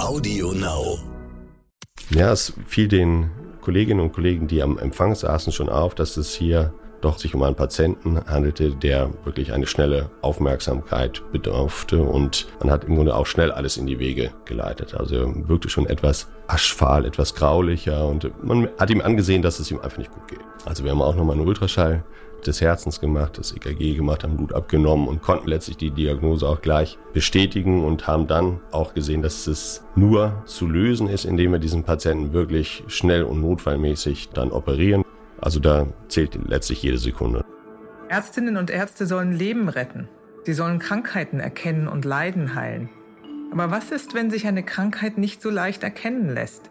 Audio Now. Ja, es fiel den Kolleginnen und Kollegen, die am Empfang saßen, schon auf, dass es hier doch sich um einen Patienten handelte, der wirklich eine schnelle Aufmerksamkeit bedurfte und man hat im Grunde auch schnell alles in die Wege geleitet. Also wirkte schon etwas aschfahl, etwas graulicher und man hat ihm angesehen, dass es ihm einfach nicht gut geht. Also wir haben auch nochmal einen Ultraschall des Herzens gemacht, das EKG gemacht, haben Blut abgenommen und konnten letztlich die Diagnose auch gleich bestätigen und haben dann auch gesehen, dass es nur zu lösen ist, indem wir diesen Patienten wirklich schnell und notfallmäßig dann operieren. Also da zählt letztlich jede Sekunde. Ärztinnen und Ärzte sollen Leben retten. Sie sollen Krankheiten erkennen und Leiden heilen. Aber was ist, wenn sich eine Krankheit nicht so leicht erkennen lässt?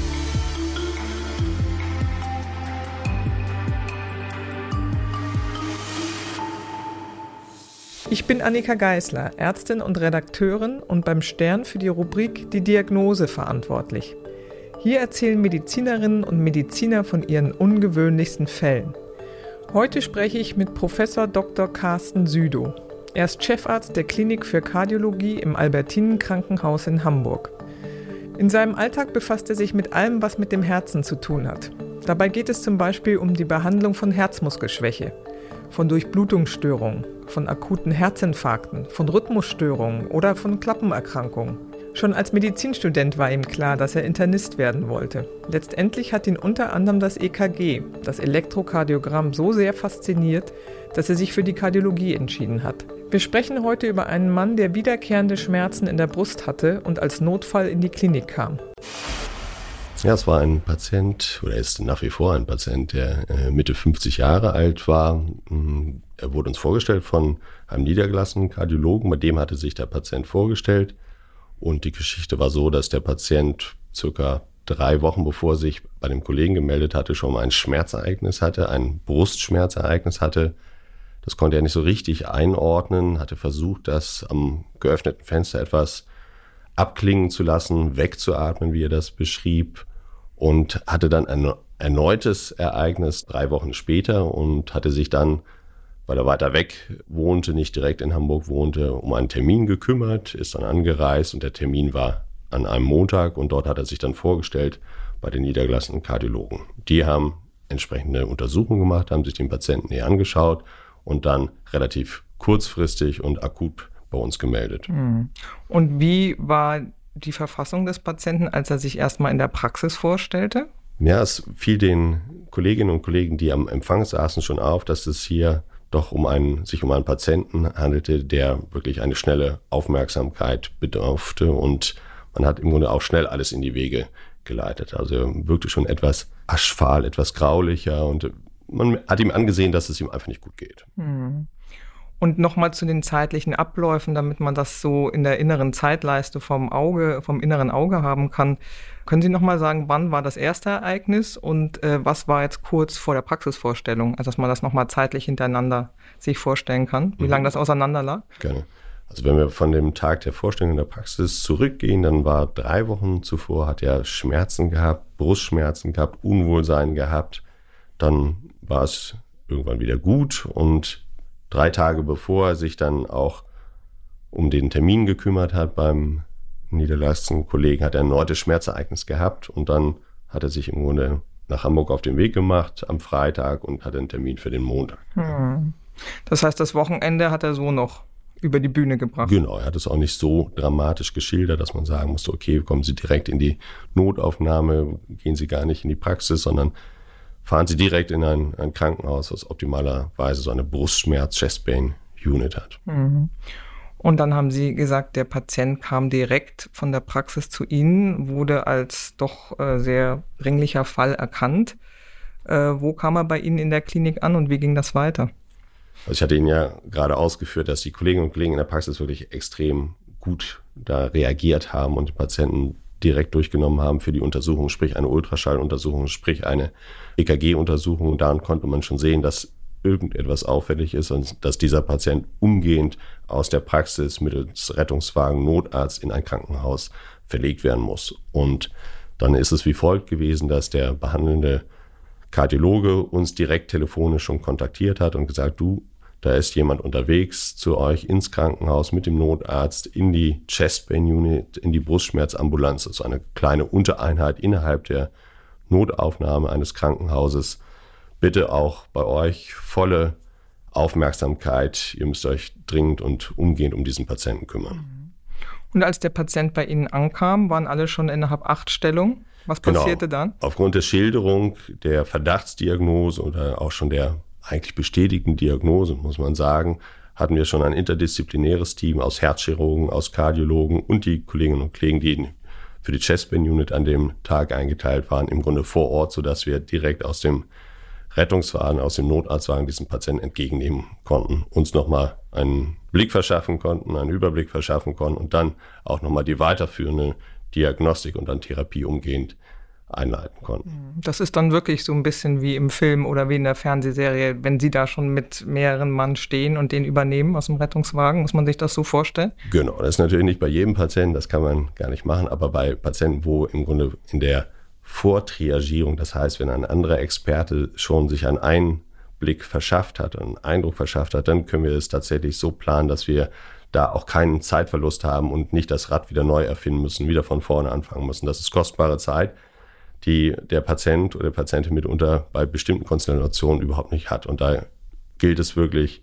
Ich bin Annika Geisler, Ärztin und Redakteurin und beim Stern für die Rubrik Die Diagnose verantwortlich. Hier erzählen Medizinerinnen und Mediziner von ihren ungewöhnlichsten Fällen. Heute spreche ich mit Professor Dr. Carsten Südow. Er ist Chefarzt der Klinik für Kardiologie im Albertinen Krankenhaus in Hamburg. In seinem Alltag befasst er sich mit allem, was mit dem Herzen zu tun hat. Dabei geht es zum Beispiel um die Behandlung von Herzmuskelschwäche, von Durchblutungsstörungen, von akuten Herzinfarkten, von Rhythmusstörungen oder von Klappenerkrankungen. Schon als Medizinstudent war ihm klar, dass er Internist werden wollte. Letztendlich hat ihn unter anderem das EKG, das Elektrokardiogramm, so sehr fasziniert, dass er sich für die Kardiologie entschieden hat. Wir sprechen heute über einen Mann, der wiederkehrende Schmerzen in der Brust hatte und als Notfall in die Klinik kam. Ja, es war ein Patient oder ist nach wie vor ein Patient, der äh, Mitte 50 Jahre alt war. Mm, er wurde uns vorgestellt von einem niedergelassenen Kardiologen, bei dem hatte sich der Patient vorgestellt. Und die Geschichte war so, dass der Patient circa drei Wochen bevor sich bei dem Kollegen gemeldet hatte, schon mal ein Schmerzereignis hatte, ein Brustschmerzereignis hatte, das konnte er nicht so richtig einordnen, hatte versucht, das am geöffneten Fenster etwas abklingen zu lassen, wegzuatmen, wie er das beschrieb, und hatte dann ein erneutes Ereignis drei Wochen später und hatte sich dann, weil er weiter weg wohnte, nicht direkt in Hamburg wohnte, um einen Termin gekümmert, ist dann angereist und der Termin war an einem Montag und dort hat er sich dann vorgestellt bei den niedergelassenen Kardiologen. Die haben entsprechende Untersuchungen gemacht, haben sich den Patienten näher angeschaut und dann relativ kurzfristig und akut bei uns gemeldet. Hm. Und wie war die Verfassung des Patienten, als er sich erstmal in der Praxis vorstellte? Ja, es fiel den Kolleginnen und Kollegen, die am Empfang saßen, schon auf, dass es hier doch um einen, sich um einen Patienten handelte, der wirklich eine schnelle Aufmerksamkeit bedurfte und man hat im Grunde auch schnell alles in die Wege geleitet. Also er wirkte schon etwas aschfahl, etwas graulicher und man hat ihm angesehen, dass es ihm einfach nicht gut geht. Hm. Und nochmal zu den zeitlichen Abläufen, damit man das so in der inneren Zeitleiste vom Auge, vom inneren Auge haben kann. Können Sie nochmal sagen, wann war das erste Ereignis und äh, was war jetzt kurz vor der Praxisvorstellung? Also, dass man das nochmal zeitlich hintereinander sich vorstellen kann, wie mhm. lange das auseinander lag? Gerne. Also wenn wir von dem Tag der Vorstellung in der Praxis zurückgehen, dann war drei Wochen zuvor, hat er Schmerzen gehabt, Brustschmerzen gehabt, Unwohlsein gehabt. Dann war es irgendwann wieder gut und drei Tage bevor er sich dann auch um den Termin gekümmert hat beim niedergelassenen Kollegen, hat er ein erneutes Schmerzereignis gehabt und dann hat er sich im Grunde nach Hamburg auf den Weg gemacht am Freitag und hatte einen Termin für den Montag. Hm. Das heißt, das Wochenende hat er so noch über die Bühne gebracht. Genau, er hat es auch nicht so dramatisch geschildert, dass man sagen musste, okay, kommen Sie direkt in die Notaufnahme, gehen Sie gar nicht in die Praxis, sondern fahren Sie direkt in ein, ein Krankenhaus, was optimalerweise so eine Brustschmerz-Chest-Pain-Unit hat. Mhm. Und dann haben Sie gesagt, der Patient kam direkt von der Praxis zu Ihnen, wurde als doch äh, sehr dringlicher Fall erkannt. Äh, wo kam er bei Ihnen in der Klinik an und wie ging das weiter? Also ich hatte Ihnen ja gerade ausgeführt, dass die Kolleginnen und Kollegen in der Praxis wirklich extrem gut da reagiert haben und die Patienten direkt durchgenommen haben für die Untersuchung, sprich eine Ultraschalluntersuchung, sprich eine EKG-Untersuchung. Und daran konnte man schon sehen, dass irgendetwas auffällig ist und dass dieser Patient umgehend aus der Praxis mittels Rettungswagen, Notarzt in ein Krankenhaus verlegt werden muss. Und dann ist es wie folgt gewesen, dass der behandelnde Kardiologe uns direkt telefonisch schon kontaktiert hat und gesagt, du, da ist jemand unterwegs zu euch ins Krankenhaus mit dem Notarzt in die Chest Pain Unit, in die Brustschmerzambulanz, also eine kleine Untereinheit innerhalb der Notaufnahme eines Krankenhauses. Bitte auch bei euch volle Aufmerksamkeit. Ihr müsst euch dringend und umgehend um diesen Patienten kümmern. Und als der Patient bei Ihnen ankam, waren alle schon innerhalb acht Stellung. Was genau. passierte genau. dann? Aufgrund der Schilderung, der Verdachtsdiagnose oder auch schon der eigentlich bestätigten Diagnose, muss man sagen, hatten wir schon ein interdisziplinäres Team aus Herzchirurgen, aus Kardiologen und die Kolleginnen und Kollegen, die für die Chestband Unit an dem Tag eingeteilt waren, im Grunde vor Ort, sodass wir direkt aus dem Rettungswagen, aus dem Notarztwagen diesen Patienten entgegennehmen konnten, uns nochmal einen Blick verschaffen konnten, einen Überblick verschaffen konnten und dann auch nochmal die weiterführende Diagnostik und dann Therapie umgehend einleiten konnten. Das ist dann wirklich so ein bisschen wie im Film oder wie in der Fernsehserie, wenn Sie da schon mit mehreren Mann stehen und den übernehmen aus dem Rettungswagen. Muss man sich das so vorstellen? Genau, das ist natürlich nicht bei jedem Patienten, das kann man gar nicht machen, aber bei Patienten, wo im Grunde in der Vortriagierung, das heißt, wenn ein anderer Experte schon sich einen Einblick verschafft hat, einen Eindruck verschafft hat, dann können wir es tatsächlich so planen, dass wir da auch keinen Zeitverlust haben und nicht das Rad wieder neu erfinden müssen, wieder von vorne anfangen müssen. Das ist kostbare Zeit die der Patient oder Patientin mitunter bei bestimmten Konstellationen überhaupt nicht hat. Und da gilt es wirklich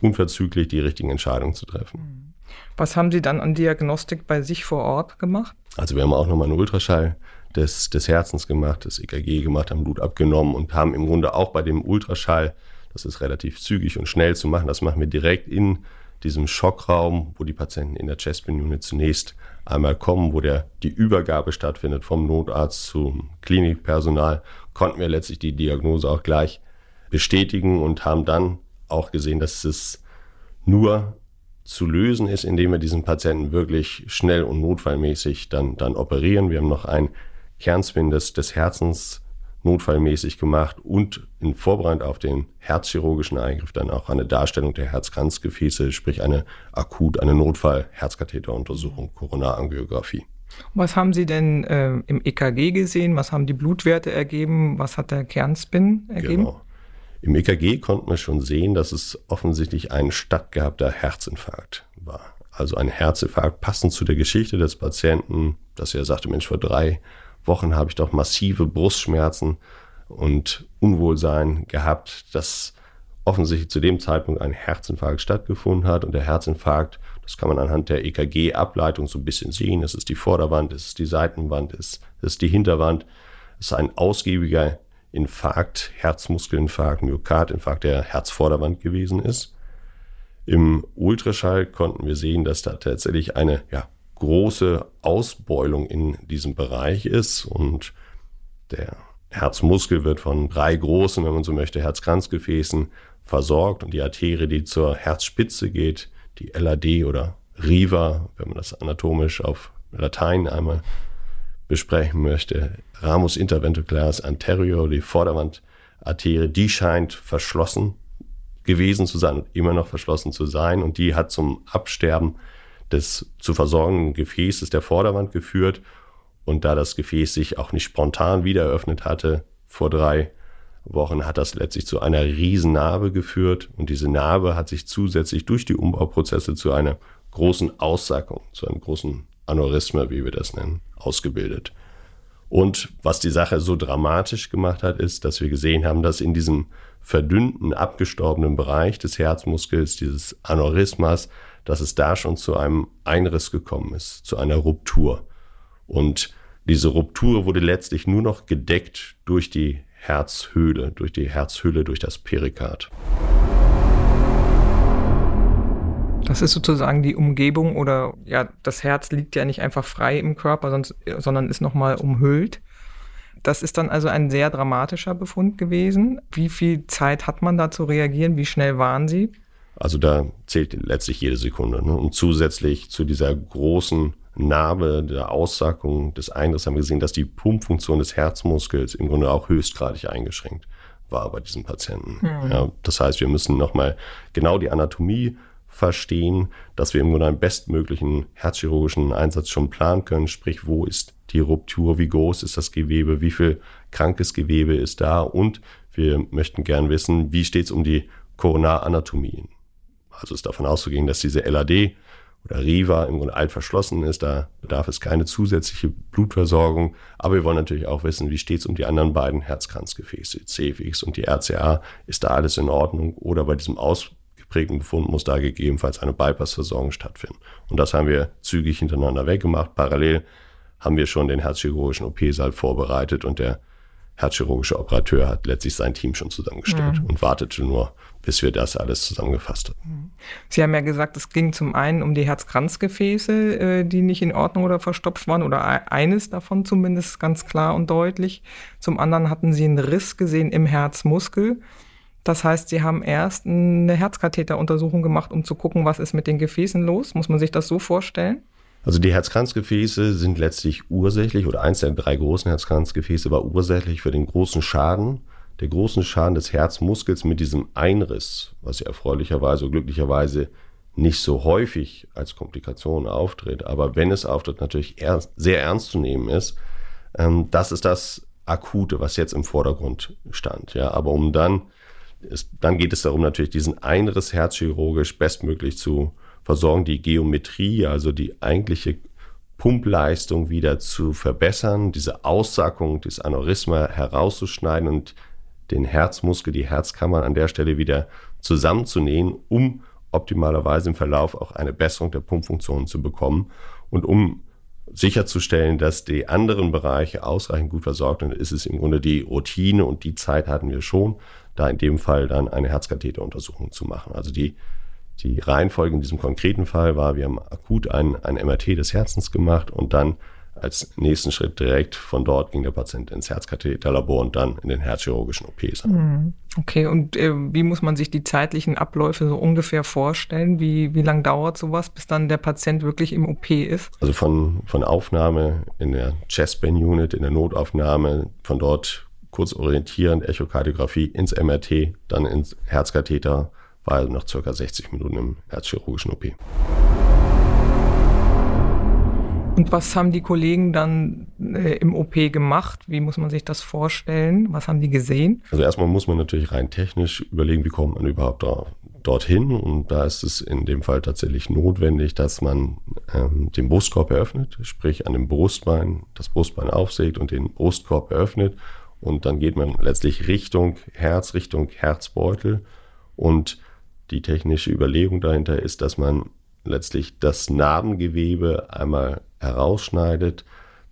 unverzüglich, die richtigen Entscheidungen zu treffen. Was haben Sie dann an Diagnostik bei sich vor Ort gemacht? Also wir haben auch nochmal einen Ultraschall des, des Herzens gemacht, das EKG gemacht, haben Blut abgenommen und haben im Grunde auch bei dem Ultraschall, das ist relativ zügig und schnell zu machen, das machen wir direkt in diesem Schockraum, wo die Patienten in der Chestbin Unit zunächst einmal kommen, wo der, die Übergabe stattfindet vom Notarzt zum Klinikpersonal, konnten wir letztlich die Diagnose auch gleich bestätigen und haben dann auch gesehen, dass es nur zu lösen ist, indem wir diesen Patienten wirklich schnell und notfallmäßig dann, dann operieren. Wir haben noch ein Kernspin des, des Herzens notfallmäßig gemacht und in Vorbereitung auf den herzchirurgischen Eingriff dann auch eine Darstellung der Herzkranzgefäße, sprich eine akut, eine Notfall-Herzkatheteruntersuchung, Koronarangiographie. Was haben Sie denn äh, im EKG gesehen? Was haben die Blutwerte ergeben? Was hat der Kernspin ergeben? Genau. Im EKG konnten wir schon sehen, dass es offensichtlich ein stattgehabter Herzinfarkt war. Also ein Herzinfarkt passend zu der Geschichte des Patienten, dass er sagte, Mensch, vor drei Wochen habe ich doch massive Brustschmerzen und Unwohlsein gehabt, dass offensichtlich zu dem Zeitpunkt ein Herzinfarkt stattgefunden hat. Und der Herzinfarkt, das kann man anhand der EKG-Ableitung so ein bisschen sehen. Es ist die Vorderwand, es ist die Seitenwand, es ist die Hinterwand. Es ist ein ausgiebiger Infarkt, Herzmuskelinfarkt, Myokardinfarkt der Herzvorderwand gewesen ist. Im Ultraschall konnten wir sehen, dass da tatsächlich eine ja, große Ausbeulung in diesem Bereich ist. Und der Herzmuskel wird von drei großen, wenn man so möchte, Herzkranzgefäßen versorgt. Und die Arterie, die zur Herzspitze geht, die LAD oder Riva, wenn man das anatomisch auf Latein einmal besprechen möchte, Ramus interventricularis anterior, die Vorderwandarterie, die scheint verschlossen gewesen zu sein und immer noch verschlossen zu sein. Und die hat zum Absterben des zu versorgenden Gefäßes der Vorderwand geführt. Und da das Gefäß sich auch nicht spontan wieder eröffnet hatte vor drei Wochen, hat das letztlich zu einer riesen Narbe geführt. Und diese Narbe hat sich zusätzlich durch die Umbauprozesse zu einer großen Aussackung, zu einem großen Aneurysma, wie wir das nennen, ausgebildet. Und was die Sache so dramatisch gemacht hat, ist, dass wir gesehen haben, dass in diesem verdünnten, abgestorbenen Bereich des Herzmuskels, dieses Aneurysmas, dass es da schon zu einem Einriss gekommen ist, zu einer Ruptur. Und diese Ruptur wurde letztlich nur noch gedeckt durch die Herzhöhle, durch die Herzhülle, durch das Perikard. Das ist sozusagen die Umgebung oder ja, das Herz liegt ja nicht einfach frei im Körper, sonst, sondern ist nochmal umhüllt. Das ist dann also ein sehr dramatischer Befund gewesen. Wie viel Zeit hat man da zu reagieren? Wie schnell waren Sie? Also da zählt letztlich jede Sekunde. Ne? Und zusätzlich zu dieser großen Narbe der Aussackung des Eingriffs haben wir gesehen, dass die Pumpfunktion des Herzmuskels im Grunde auch höchstgradig eingeschränkt war bei diesem Patienten. Mhm. Ja, das heißt, wir müssen nochmal genau die Anatomie verstehen, dass wir im Grunde einen bestmöglichen herzchirurgischen Einsatz schon planen können, sprich, wo ist die Ruptur, wie groß ist das Gewebe, wie viel krankes Gewebe ist da und wir möchten gern wissen, wie steht es um die Koronaranatomie. Also ist davon auszugehen, dass diese LAD oder Riva im Grunde alt verschlossen ist. Da bedarf es keine zusätzliche Blutversorgung. Aber wir wollen natürlich auch wissen, wie steht es um die anderen beiden Herzkranzgefäße, CFX und die RCA. Ist da alles in Ordnung? Oder bei diesem ausgeprägten Befund muss da gegebenenfalls eine Bypassversorgung stattfinden. Und das haben wir zügig hintereinander weggemacht. Parallel haben wir schon den herzchirurgischen OP-Saal vorbereitet und der herzchirurgische Operateur hat letztlich sein Team schon zusammengestellt mhm. und wartete nur, bis wir das alles zusammengefasst haben. Sie haben ja gesagt, es ging zum einen um die Herzkranzgefäße, äh, die nicht in Ordnung oder verstopft waren, oder e-, eines davon zumindest ganz klar und deutlich. Zum anderen hatten Sie einen Riss gesehen im Herzmuskel. Das heißt, Sie haben erst eine Herzkatheteruntersuchung gemacht, um zu gucken, was ist mit den Gefäßen los. Muss man sich das so vorstellen? Also die Herzkranzgefäße sind letztlich ursächlich oder eins der drei großen Herzkranzgefäße war ursächlich für den großen Schaden, der großen Schaden des Herzmuskels mit diesem Einriss, was ja erfreulicherweise oder glücklicherweise nicht so häufig als Komplikation auftritt, aber wenn es auftritt, natürlich ernst, sehr ernst zu nehmen ist. Ähm, das ist das Akute, was jetzt im Vordergrund stand. Ja, aber um dann, ist, dann geht es darum, natürlich diesen Einriss herzchirurgisch bestmöglich zu versorgen, die Geometrie, also die eigentliche Pumpleistung wieder zu verbessern, diese Aussackung, dieses Aneurysma herauszuschneiden und den Herzmuskel, die Herzkammer an der Stelle wieder zusammenzunähen, um optimalerweise im Verlauf auch eine Besserung der Pumpfunktion zu bekommen und um sicherzustellen, dass die anderen Bereiche ausreichend gut versorgt sind, ist es im Grunde die Routine und die Zeit hatten wir schon, da in dem Fall dann eine Herzkatheteruntersuchung zu machen. Also die die Reihenfolge in diesem konkreten Fall war, wir haben akut ein, ein MRT des Herzens gemacht und dann als nächsten Schritt direkt von dort ging der Patient ins Herzkatheterlabor und dann in den herzchirurgischen OPs. Mhm. Okay, und äh, wie muss man sich die zeitlichen Abläufe so ungefähr vorstellen? Wie, wie lang dauert sowas, bis dann der Patient wirklich im OP ist? Also von, von Aufnahme in der Chestband-Unit, in der Notaufnahme, von dort kurz orientierend, Echokardiographie ins MRT, dann ins Herzkatheter, war also noch circa 60 Minuten im herzchirurgischen OP. Und was haben die Kollegen dann äh, im OP gemacht? Wie muss man sich das vorstellen? Was haben die gesehen? Also erstmal muss man natürlich rein technisch überlegen, wie kommt man überhaupt da, dorthin. Und da ist es in dem Fall tatsächlich notwendig, dass man ähm, den Brustkorb eröffnet, sprich an dem Brustbein das Brustbein aufsägt und den Brustkorb eröffnet. Und dann geht man letztlich Richtung Herz, Richtung Herzbeutel und die technische Überlegung dahinter ist, dass man letztlich das Narbengewebe einmal herausschneidet,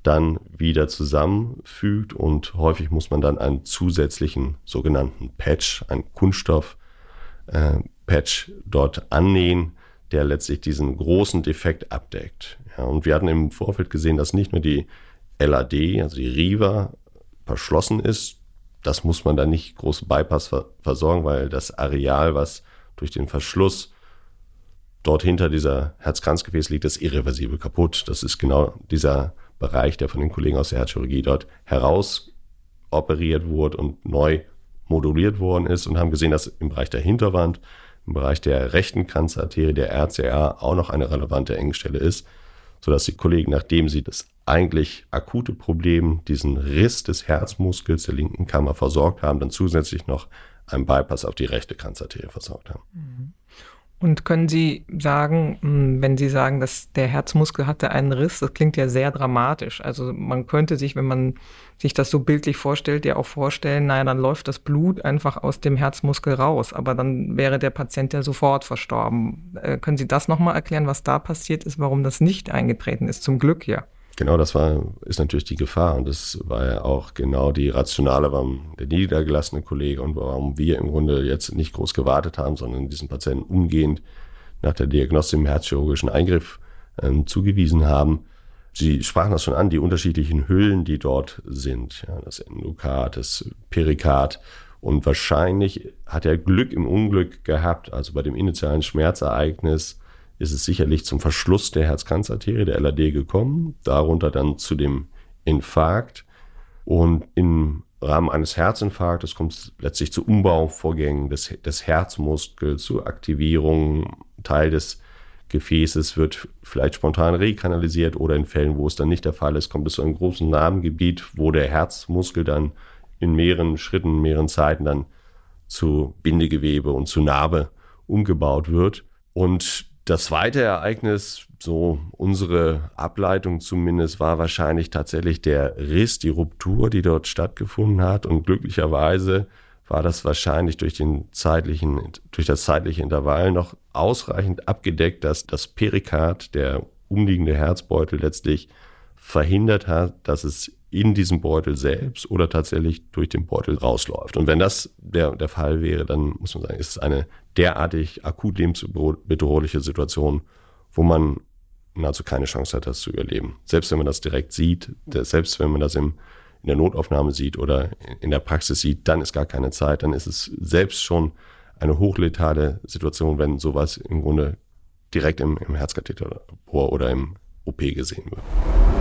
dann wieder zusammenfügt und häufig muss man dann einen zusätzlichen sogenannten Patch, einen Kunststoff-Patch äh, dort annähen, der letztlich diesen großen Defekt abdeckt. Ja, und wir hatten im Vorfeld gesehen, dass nicht nur die LAD, also die Riva, verschlossen ist. Das muss man dann nicht groß Bypass versorgen, weil das Areal, was durch den Verschluss dort hinter dieser Herzkranzgefäß liegt, ist irreversibel kaputt. Das ist genau dieser Bereich, der von den Kollegen aus der Herzchirurgie dort heraus operiert wurde und neu moduliert worden ist und haben gesehen, dass im Bereich der Hinterwand, im Bereich der rechten Kranzarterie, der RCA, auch noch eine relevante Engstelle ist, sodass die Kollegen, nachdem sie das eigentlich akute Problem, diesen Riss des Herzmuskels der linken Kammer versorgt haben, dann zusätzlich noch einen Bypass auf die rechte Kranzarterie versorgt haben. Mhm. Und können Sie sagen, hm, wenn Sie sagen, dass der Herzmuskel hatte einen Riss, das klingt ja sehr dramatisch. Also man könnte sich, wenn man sich das so bildlich vorstellt, ja auch vorstellen, naja, dann läuft das Blut einfach aus dem Herzmuskel raus, aber dann wäre der Patient ja sofort verstorben. Äh, können Sie das nochmal erklären, was da passiert ist, warum das nicht eingetreten ist? Zum Glück ja. Genau, das war, ist natürlich die Gefahr und das war ja auch genau die Rationale, warum der niedergelassene Kollege und warum wir im Grunde jetzt nicht groß gewartet haben, sondern diesen Patienten umgehend nach der Diagnostik im herzchirurgischen Eingriff ähm, zugewiesen haben. Sie sprachen das schon an, die unterschiedlichen Hüllen, die dort sind, ja, das Endokard, das Perikard. Und wahrscheinlich hat er Glück im Unglück gehabt, also bei dem initialen Schmerzereignis ist es sicherlich zum Verschluss der Herzkranzarterie, der LAD, gekommen, darunter dann zu dem Infarkt. Und im Rahmen eines Herzinfarktes kommt es letztlich zu Umbauvorgängen des, des Herzmuskels, zu Aktivierung. Teil des Gefäßes wird vielleicht spontan rekanalisiert oder in Fällen, wo es dann nicht der Fall ist, kommt es zu einem großen Narbengebiet, wo der Herzmuskel dann in mehreren Schritten, mehreren Zeiten dann zu Bindegewebe und zu Narbe umgebaut wird. Und das zweite Ereignis, so unsere Ableitung zumindest, war wahrscheinlich tatsächlich der Riss, die Ruptur, die dort stattgefunden hat. Und glücklicherweise war das wahrscheinlich durch, den zeitlichen, durch das zeitliche Intervall noch ausreichend abgedeckt, dass das Perikard, der umliegende Herzbeutel, letztlich verhindert hat, dass es in diesem Beutel selbst oder tatsächlich durch den Beutel rausläuft. Und wenn das der, der Fall wäre, dann muss man sagen, ist es eine derartig akut lebensbedrohliche Situation, wo man nahezu keine Chance hat, das zu überleben. Selbst wenn man das direkt sieht, selbst wenn man das im, in der Notaufnahme sieht oder in der Praxis sieht, dann ist gar keine Zeit. Dann ist es selbst schon eine hochletale Situation, wenn sowas im Grunde direkt im, im Herzkatheter oder im OP gesehen wird.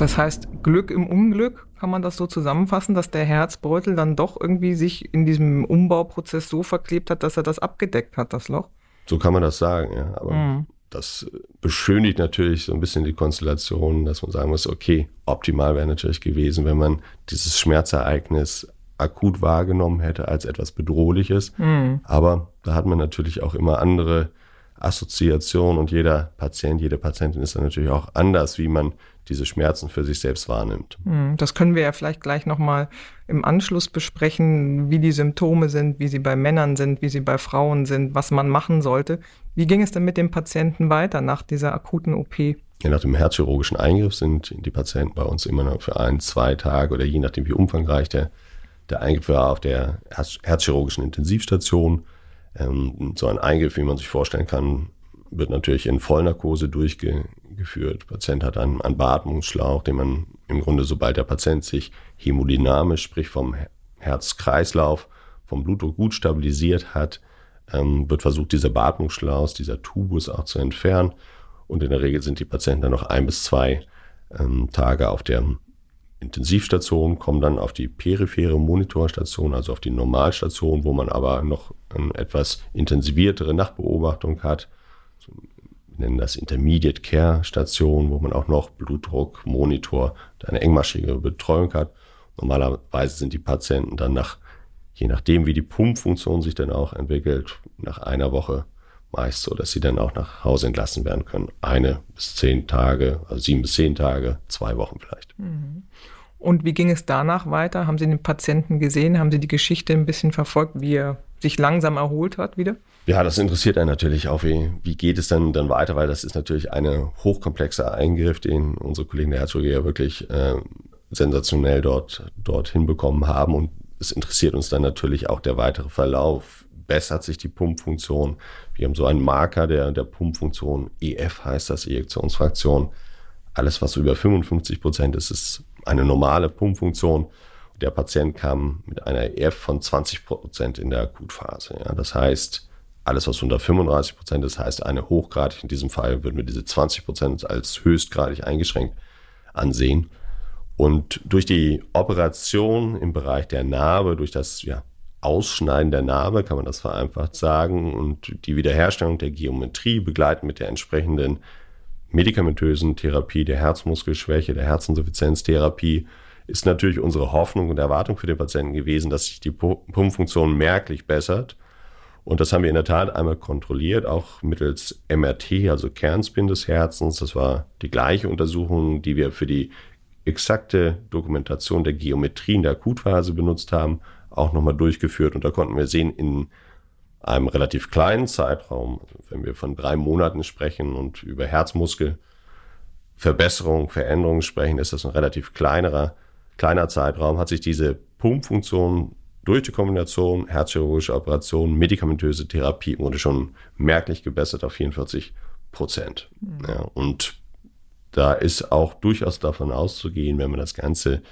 Das heißt, Glück im Unglück, kann man das so zusammenfassen, dass der Herzbeutel dann doch irgendwie sich in diesem Umbauprozess so verklebt hat, dass er das abgedeckt hat, das Loch? So kann man das sagen, ja. Aber mhm. das beschönigt natürlich so ein bisschen die Konstellation, dass man sagen muss, okay, optimal wäre natürlich gewesen, wenn man dieses Schmerzereignis akut wahrgenommen hätte als etwas Bedrohliches. Mhm. Aber da hat man natürlich auch immer andere Assoziationen und jeder Patient, jede Patientin ist dann natürlich auch anders, wie man diese Schmerzen für sich selbst wahrnimmt. Hm, das können wir ja vielleicht gleich nochmal im Anschluss besprechen, wie die Symptome sind, wie sie bei Männern sind, wie sie bei Frauen sind, was man machen sollte. Wie ging es denn mit dem Patienten weiter nach dieser akuten OP? Ja, nach dem herzchirurgischen Eingriff sind die Patienten bei uns immer noch für ein, zwei Tage oder je nachdem, wie umfangreich der, der Eingriff war, auf der Herz, herzchirurgischen Intensivstation. Ähm, so ein Eingriff, wie man sich vorstellen kann, wird natürlich in Vollnarkose durchge geführt. Der Patient hat einen, einen Beatmungsschlauch, den man im Grunde, sobald der Patient sich hämodynamisch, sprich vom Herzkreislauf, vom Blutdruck gut stabilisiert hat, ähm, wird versucht, dieser Beatmungsschlauch, dieser Tubus auch zu entfernen. Und in der Regel sind die Patienten dann noch ein bis zwei ähm, Tage auf der Intensivstation, kommen dann auf die periphere Monitorstation, also auf die Normalstation, wo man aber noch eine etwas intensiviertere Nachtbeobachtung hat nennen das Intermediate Care Station, wo man auch noch Blutdruck, Monitor, eine engmaschige Betreuung hat. Normalerweise sind die Patienten dann nach, je nachdem wie die Pumpfunktion sich dann auch entwickelt, nach einer Woche meist so, dass sie dann auch nach Hause entlassen werden können. Eine bis zehn Tage, also sieben bis zehn Tage, zwei Wochen vielleicht. Mhm. Und wie ging es danach weiter? Haben Sie den Patienten gesehen? Haben Sie die Geschichte ein bisschen verfolgt, wie er sich langsam erholt hat wieder? Ja, das interessiert einen natürlich auch, wie, wie geht es dann, dann weiter, weil das ist natürlich eine hochkomplexe Eingriff, den unsere Kollegen der Herzchirurgie ja wirklich äh, sensationell dort, dort hinbekommen haben. Und es interessiert uns dann natürlich auch der weitere Verlauf. Bessert sich die Pumpfunktion? Wir haben so einen Marker der, der Pumpfunktion, EF heißt das, Ejektionsfraktion. Alles, was über 55 Prozent ist, ist eine normale Pumpfunktion. Der Patient kam mit einer EF von 20 Prozent in der Akutphase. Ja. Das heißt, alles, was unter 35 Prozent ist, heißt eine hochgradig. In diesem Fall würden wir diese 20 Prozent als höchstgradig eingeschränkt ansehen. Und durch die Operation im Bereich der Narbe, durch das ja, Ausschneiden der Narbe, kann man das vereinfacht sagen, und die Wiederherstellung der Geometrie begleiten mit der entsprechenden medikamentösen Therapie, der Herzmuskelschwäche, der Herzinsuffizienztherapie, ist natürlich unsere Hoffnung und Erwartung für den Patienten gewesen, dass sich die Pumpfunktion merklich bessert. Und das haben wir in der Tat einmal kontrolliert, auch mittels MRT, also Kernspin des Herzens. Das war die gleiche Untersuchung, die wir für die exakte Dokumentation der Geometrie in der Akutphase benutzt haben, auch nochmal durchgeführt. Und da konnten wir sehen, in einem relativ kleinen Zeitraum, wenn wir von drei Monaten sprechen und über Herzmuskelverbesserung, Veränderungen sprechen, ist das ein relativ kleinerer, kleiner Zeitraum, hat sich diese Pumpfunktion durch die Kombination herzchirurgische Operation, medikamentöse Therapie wurde schon merklich gebessert auf 44 Prozent. Mhm. Ja, und da ist auch durchaus davon auszugehen, wenn man das Ganze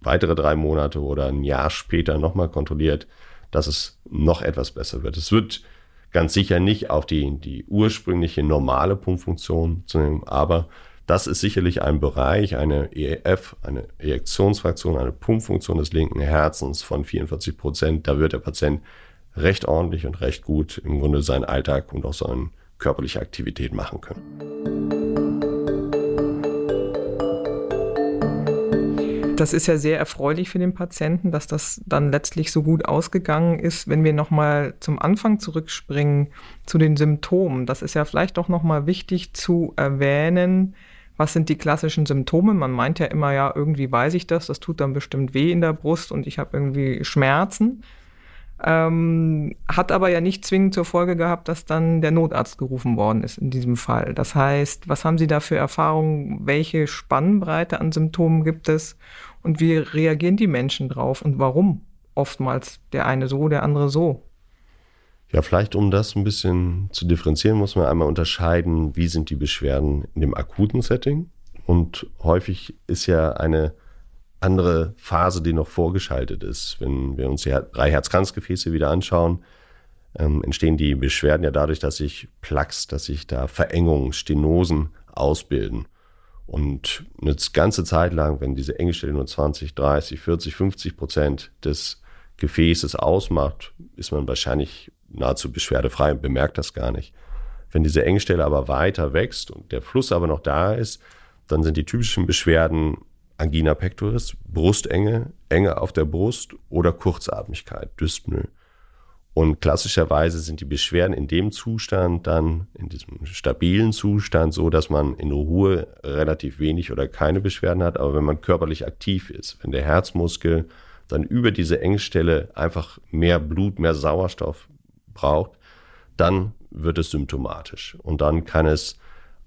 weitere drei Monate oder ein Jahr später nochmal kontrolliert, dass es noch etwas besser wird. Es wird ganz sicher nicht auf die, die ursprüngliche normale Pumpfunktion zu nehmen, aber Das ist sicherlich ein Bereich, eine EF, eine Ejektionsfraktion, eine Pumpfunktion des linken Herzens von 44 Prozent. Da wird der Patient recht ordentlich und recht gut im Grunde seinen Alltag und auch seine körperliche Aktivität machen können. Das ist ja sehr erfreulich für den Patienten, dass das dann letztlich so gut ausgegangen ist. Wenn wir nochmal zum Anfang zurückspringen zu den Symptomen, das ist ja vielleicht doch nochmal wichtig zu erwähnen, was sind die klassischen Symptome? Man meint ja immer, ja, irgendwie weiß ich das, das tut dann bestimmt weh in der Brust und ich habe irgendwie Schmerzen. Ähm, hat aber ja nicht zwingend zur Folge gehabt, dass dann der Notarzt gerufen worden ist in diesem Fall. Das heißt, was haben Sie da für Erfahrungen? Welche Spannbreite an Symptomen gibt es? Und wie reagieren die Menschen drauf und warum oftmals der eine so, der andere so? Ja, vielleicht um das ein bisschen zu differenzieren, muss man einmal unterscheiden, wie sind die Beschwerden in dem akuten Setting. Und häufig ist ja eine andere Phase, die noch vorgeschaltet ist. Wenn wir uns die drei Herzkranzgefäße wieder anschauen, ähm, entstehen die Beschwerden ja dadurch, dass sich Plaques, dass sich da Verengungen, Stenosen ausbilden. Und eine ganze Zeit lang, wenn diese Engstelle nur 20, 30, 40, 50 Prozent des Gefäßes ausmacht, ist man wahrscheinlich nahezu beschwerdefrei und bemerkt das gar nicht. Wenn diese Engstelle aber weiter wächst und der Fluss aber noch da ist, dann sind die typischen Beschwerden Angina pectoris, Brustenge, Enge auf der Brust oder Kurzatmigkeit, Dyspnoe. Und klassischerweise sind die Beschwerden in dem Zustand dann, in diesem stabilen Zustand, so, dass man in Ruhe relativ wenig oder keine Beschwerden hat. Aber wenn man körperlich aktiv ist, wenn der Herzmuskel dann über diese Engstelle einfach mehr Blut, mehr Sauerstoff braucht, dann wird es symptomatisch. Und dann kann es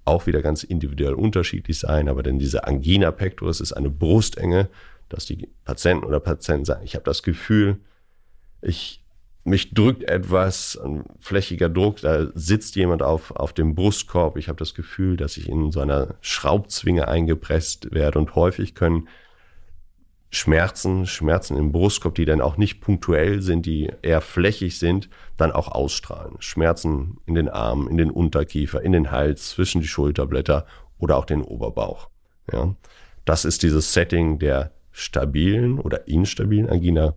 auch wieder ganz individuell unterschiedlich sein. Aber denn diese Angina pectoris ist eine Brustenge, dass die Patienten oder Patienten sagen, ich habe das Gefühl, ich mich drückt etwas, ein flächiger Druck, da sitzt jemand auf, auf dem Brustkorb. Ich habe das Gefühl, dass ich in so einer Schraubzwinge eingepresst werde und häufig können Schmerzen, Schmerzen im Brustkorb, die dann auch nicht punktuell sind, die eher flächig sind, dann auch ausstrahlen. Schmerzen in den Armen, in den Unterkiefer, in den Hals, zwischen die Schulterblätter oder auch den Oberbauch. Ja. Das ist dieses Setting der stabilen oder instabilen Angina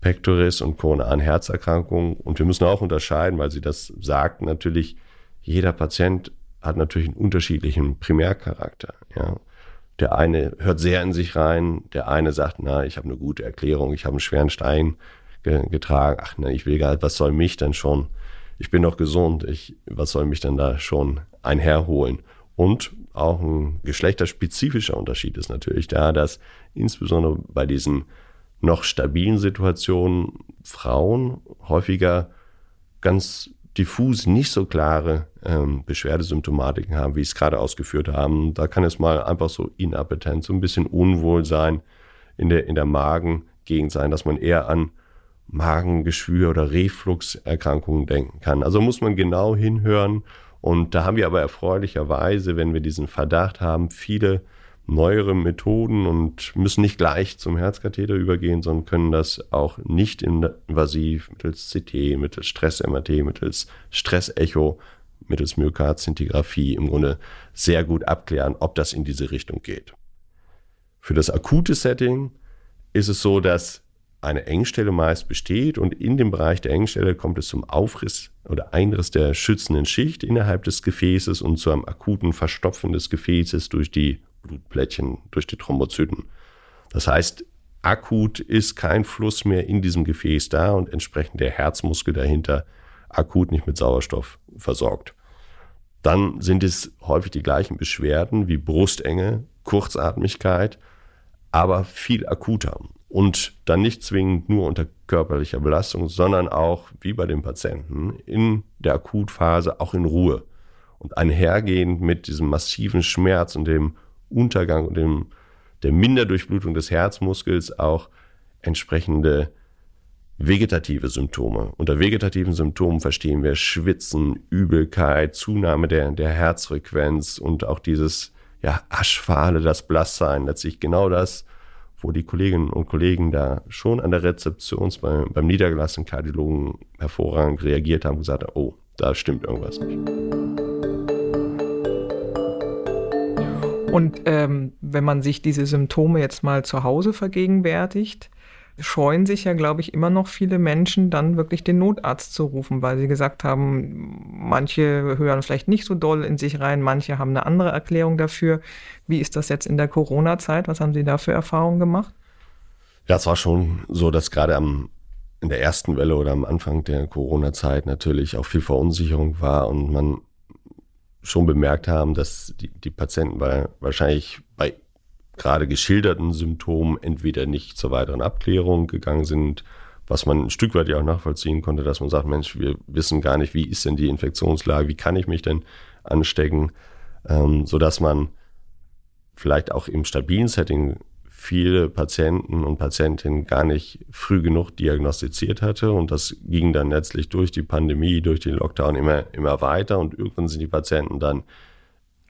pectoris und koronaren Herzerkrankungen. Und wir müssen auch unterscheiden, weil Sie das sagten, natürlich, jeder Patient hat natürlich einen unterschiedlichen Primärcharakter. Ja. Der eine hört sehr in sich rein, der eine sagt, na, ich habe eine gute Erklärung, ich habe einen schweren Stein ge getragen, ach ne, ich will gar was soll mich denn schon? Ich bin doch gesund, ich, was soll mich denn da schon einherholen? Und auch ein geschlechterspezifischer Unterschied ist natürlich da, dass insbesondere bei diesen noch stabilen Situationen Frauen häufiger ganz diffus nicht so klare ähm, Beschwerdesymptomatiken haben, wie ich es gerade ausgeführt habe. Da kann es mal einfach so Inappetenz, so ein bisschen Unwohlsein in der, in der Magengegend sein, dass man eher an Magengeschwür oder Refluxerkrankungen denken kann. Also muss man genau hinhören. Und da haben wir aber erfreulicherweise, wenn wir diesen Verdacht haben, viele neuere Methoden und müssen nicht gleich zum Herzkatheter übergehen, sondern können das auch nicht invasiv mittels CT, mittels Stress-MRT, mittels Stress-Echo, mittels Myokardzintigraphie im Grunde sehr gut abklären, ob das in diese Richtung geht. Für das akute Setting ist es so, dass eine Engstelle meist besteht und in dem Bereich der Engstelle kommt es zum Aufriss oder Einriss der schützenden Schicht innerhalb des Gefäßes und zu einem akuten Verstopfen des Gefäßes durch die Blutplättchen durch die Thrombozyten. Das heißt, akut ist kein Fluss mehr in diesem Gefäß da und entsprechend der Herzmuskel dahinter akut nicht mit Sauerstoff versorgt. Dann sind es häufig die gleichen Beschwerden wie Brustenge, Kurzatmigkeit, aber viel akuter. Und dann nicht zwingend nur unter körperlicher Belastung, sondern auch, wie bei den Patienten, in der Akutphase auch in Ruhe. Und einhergehend mit diesem massiven Schmerz und dem Untergang und dem, der Minderdurchblutung des Herzmuskels auch entsprechende vegetative Symptome. Unter vegetativen Symptomen verstehen wir Schwitzen, Übelkeit, Zunahme der, der Herzfrequenz und auch dieses ja, Aschfahle, das Blasssein, letztlich genau das, wo die Kolleginnen und Kollegen da schon an der Rezeption beim, beim niedergelassenen Kardiologen hervorragend reagiert haben und gesagt haben, oh, da stimmt irgendwas nicht. Und ähm, wenn man sich diese Symptome jetzt mal zu Hause vergegenwärtigt, scheuen sich ja, glaube ich, immer noch viele Menschen, dann wirklich den Notarzt zu rufen, weil sie gesagt haben, manche hören vielleicht nicht so doll in sich rein, manche haben eine andere Erklärung dafür. Wie ist das jetzt in der Corona-Zeit? Was haben Sie da für Erfahrungen gemacht? Ja, es war schon so, dass gerade am, in der ersten Welle oder am Anfang der Corona-Zeit natürlich auch viel Verunsicherung war und man schon bemerkt haben, dass die, die Patienten bei, wahrscheinlich bei gerade geschilderten Symptomen entweder nicht zur weiteren Abklärung gegangen sind, was man ein Stück weit ja auch nachvollziehen konnte, dass man sagt, Mensch, wir wissen gar nicht, wie ist denn die Infektionslage, wie kann ich mich denn anstecken, ähm, so dass man vielleicht auch im stabilen Setting viele Patienten und Patientinnen gar nicht früh genug diagnostiziert hatte und das ging dann letztlich durch die Pandemie, durch den Lockdown immer, immer weiter und irgendwann sind die Patienten dann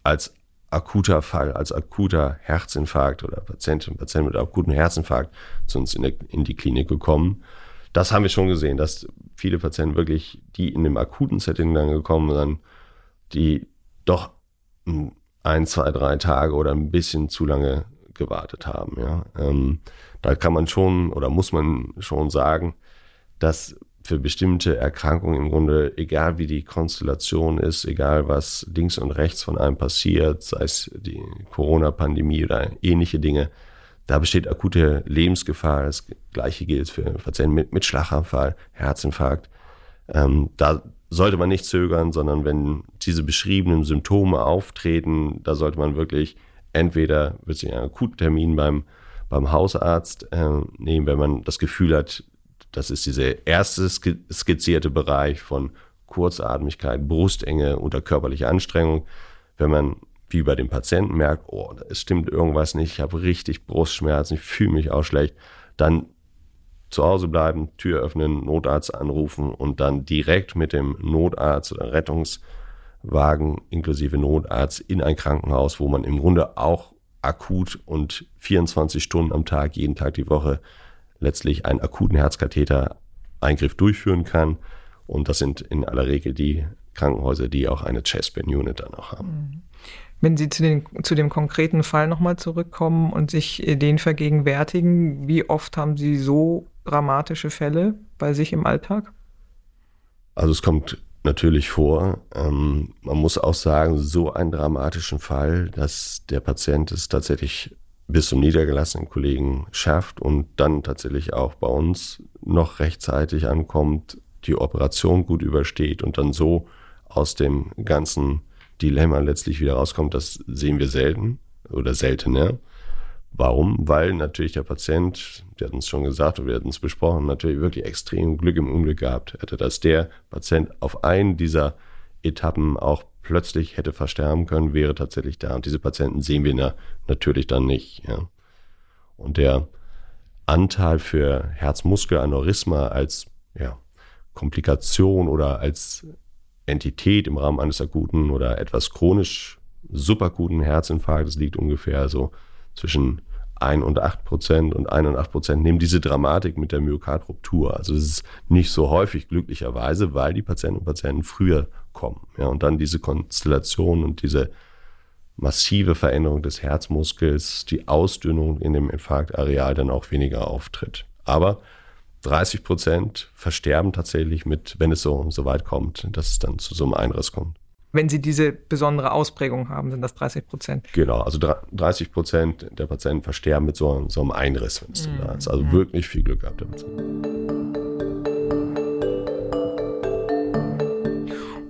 als akuter Fall, als akuter Herzinfarkt oder Patientin, Patient mit akutem Herzinfarkt zu uns in, der, in die Klinik gekommen. Das haben wir schon gesehen, dass viele Patienten wirklich, die in dem akuten Setting dann gekommen sind, die doch ein, zwei, drei Tage oder ein bisschen zu lange gewartet haben. Ja. Ähm, da kann man schon oder muss man schon sagen, dass für bestimmte Erkrankungen im Grunde, egal wie die Konstellation ist, egal was links und rechts von einem passiert, sei es die Corona-Pandemie oder ähnliche Dinge, da besteht akute Lebensgefahr. Das gleiche gilt für Patienten mit, mit Schlaganfall, Herzinfarkt. Ähm, da sollte man nicht zögern, sondern wenn diese beschriebenen Symptome auftreten, da sollte man wirklich entweder wird sich ein Akuttermin beim, beim Hausarzt äh, nehmen, wenn man das Gefühl hat, das ist dieser erste skizzierte Bereich von Kurzatmigkeit, Brustenge unter körperlicher Anstrengung. Wenn man wie bei dem Patienten merkt, oh, es stimmt irgendwas nicht, ich habe richtig Brustschmerzen, ich fühle mich auch schlecht, dann zu Hause bleiben, Tür öffnen, Notarzt anrufen und dann direkt mit dem Notarzt oder Rettungswagen inklusive Notarzt in ein Krankenhaus, wo man im Grunde auch akut und 24 Stunden am Tag, jeden Tag die Woche letztlich einen akuten Herzkatheter-Eingriff durchführen kann. Und das sind in aller Regel die Krankenhäuser, die auch eine Chestband-Unit dann auch haben. Mhm. Wenn Sie zu, den, zu dem konkreten Fall nochmal zurückkommen und sich äh, den vergegenwärtigen, wie oft haben Sie so dramatische Fälle bei sich im Alltag? Also es kommt natürlich vor. Ähm, man muss auch sagen, so einen dramatischen Fall, dass der Patient es tatsächlich bis zum niedergelassenen Kollegen schafft und dann tatsächlich auch bei uns noch rechtzeitig ankommt, die Operation gut übersteht und dann so aus dem ganzen Dilemma letztlich wieder rauskommt, das sehen wir selten oder seltener. Warum? Weil natürlich der Patient, der hat uns schon gesagt, wir hatten es besprochen, natürlich wirklich extrem Glück im Unglück gehabt hätte, dass der Patient auf einen dieser Etappen auch plötzlich hätte versterben können, wäre tatsächlich da. Und diese Patienten sehen wir na, natürlich dann nicht. Ja. Und der Anteil für Herzmuskelaneurysma als ja, Komplikation oder als Entität im Rahmen eines akuten oder etwas chronisch superakuten Herzinfarktes liegt ungefähr so zwischen 1 und 8 Prozent und 1 und 8 Prozent nehmen diese Dramatik mit der Myokardruptur. Also das ist nicht so häufig glücklicherweise, weil die Patienten und Patienten früher kommen. Ja, und dann diese Konstellation und diese massive Veränderung des Herzmuskels, die Ausdünnung in dem Infarktareal dann auch weniger auftritt. Aber 30 Prozent versterben tatsächlich mit, wenn es so, so weit kommt, dass es dann zu so einem Einriss kommt. Wenn Sie diese besondere Ausprägung haben, sind das 30 Prozent. Genau, also 30 Prozent der Patienten versterben mit so, so einem Einriss, wenn es mhm. da ist. Also wirklich viel Glück gehabt der Patient.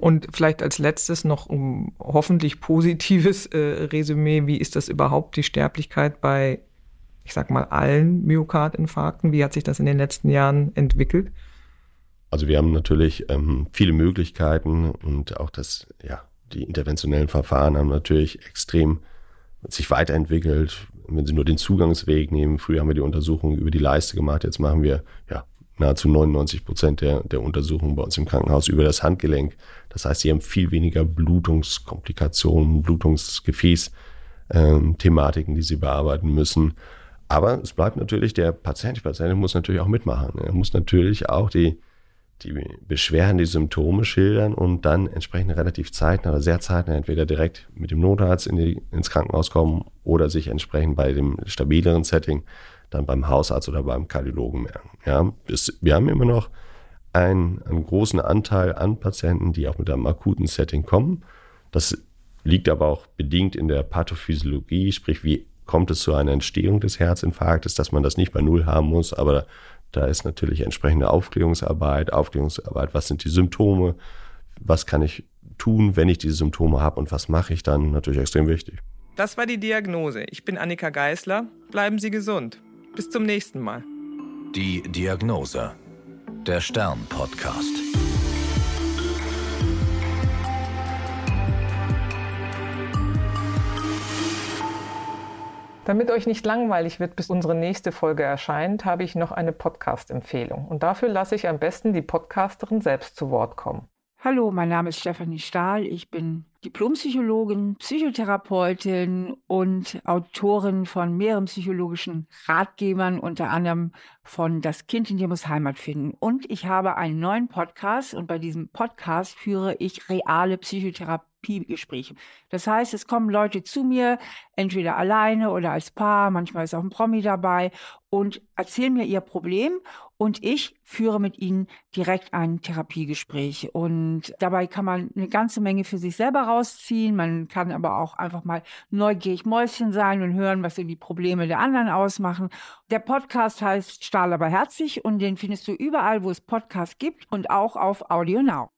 Und vielleicht als letztes noch um hoffentlich positives äh, Resümee, wie ist das überhaupt die Sterblichkeit bei, ich sag mal, allen Myokardinfarkten? Wie hat sich das in den letzten Jahren entwickelt? Also wir haben natürlich ähm, viele Möglichkeiten und auch das, ja, die interventionellen Verfahren haben natürlich extrem sich weiterentwickelt. Wenn Sie nur den Zugangsweg nehmen, früher haben wir die Untersuchung über die Leiste gemacht, jetzt machen wir ja nahezu 99 Prozent der, der Untersuchungen bei uns im Krankenhaus über das Handgelenk. Das heißt, sie haben viel weniger Blutungskomplikationen, Blutungsgefäß-Thematiken, ähm, die sie bearbeiten müssen. Aber es bleibt natürlich, der Patient, die Patientin muss natürlich auch mitmachen. Er muss natürlich auch die die Beschwerden, die Symptome schildern und dann entsprechend relativ zeitnah oder sehr zeitnah entweder direkt mit dem Notarzt in die, ins Krankenhaus kommen oder sich entsprechend bei dem stabileren Setting dann beim Hausarzt oder beim Kardiologen merken. Ja, das, wir haben immer noch einen, einen großen Anteil an Patienten, die auch mit einem akuten Setting kommen. Das liegt aber auch bedingt in der Pathophysiologie, sprich wie kommt es zu einer Entstehung des Herzinfarktes, dass man das nicht bei Null haben muss, aber da ist natürlich entsprechende Aufklärungsarbeit, Aufklärungsarbeit, was sind die Symptome, was kann ich tun, wenn ich diese Symptome habe und was mache ich dann, natürlich extrem wichtig. Das war die Diagnose. Ich bin Annika Geißler. Bleiben Sie gesund. Bis zum nächsten Mal. Die Diagnose. Der Stern-Podcast. Damit euch nicht langweilig wird, bis unsere nächste Folge erscheint, habe ich noch eine Podcast-Empfehlung. Und dafür lasse ich am besten die Podcasterin selbst zu Wort kommen. Hallo, mein Name ist Stefanie Stahl. Ich bin Diplompsychologin, Psychotherapeutin und Autorin von mehreren psychologischen Ratgebern, unter anderem von Das Kind in dir muss Heimat finden. Und ich habe einen neuen Podcast und bei diesem Podcast führe ich reale Psychotherapiegespräche. Das heißt, es kommen Leute zu mir, entweder alleine oder als Paar, manchmal ist auch ein Promi dabei und erzählen mir ihr Problem und ich führe mit ihnen direkt ein Therapiegespräch. Und dabei kann man eine ganze Menge für sich selber rausziehen. Man kann aber auch einfach mal neugierig Mäuschen sein und hören, was so die Probleme der anderen ausmachen. Der Podcast heißt Stahl aber herzlich und den findest du überall, wo es Podcasts gibt und auch auf Audio Now.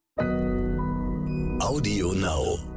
Audio Now.